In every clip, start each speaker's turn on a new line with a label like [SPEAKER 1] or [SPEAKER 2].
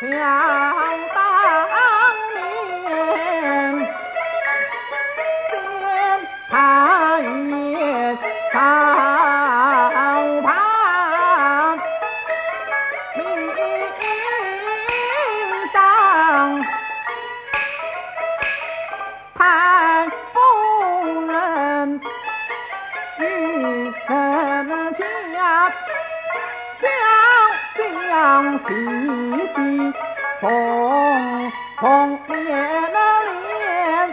[SPEAKER 1] 想到。相思相逢别了别，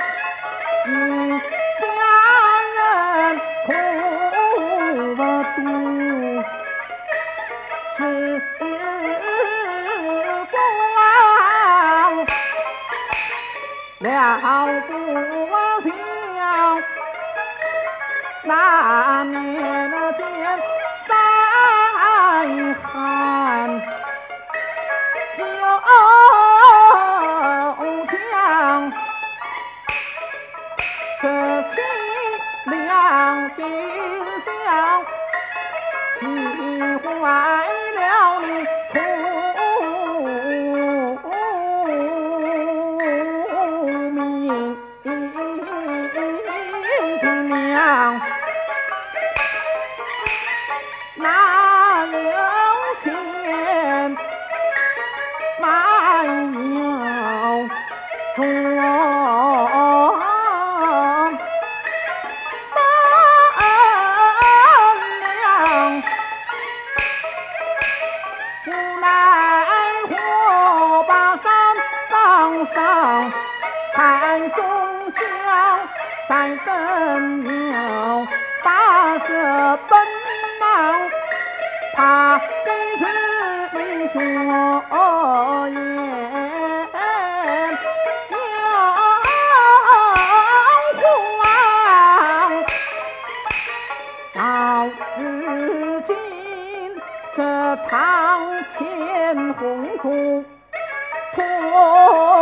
[SPEAKER 1] 一家人苦不独，只不忘不相，那见在何。今宵去还。上盘中香，三更鸟八色奔忙，怕跟是没言，有慌。到如今这堂前红烛。oh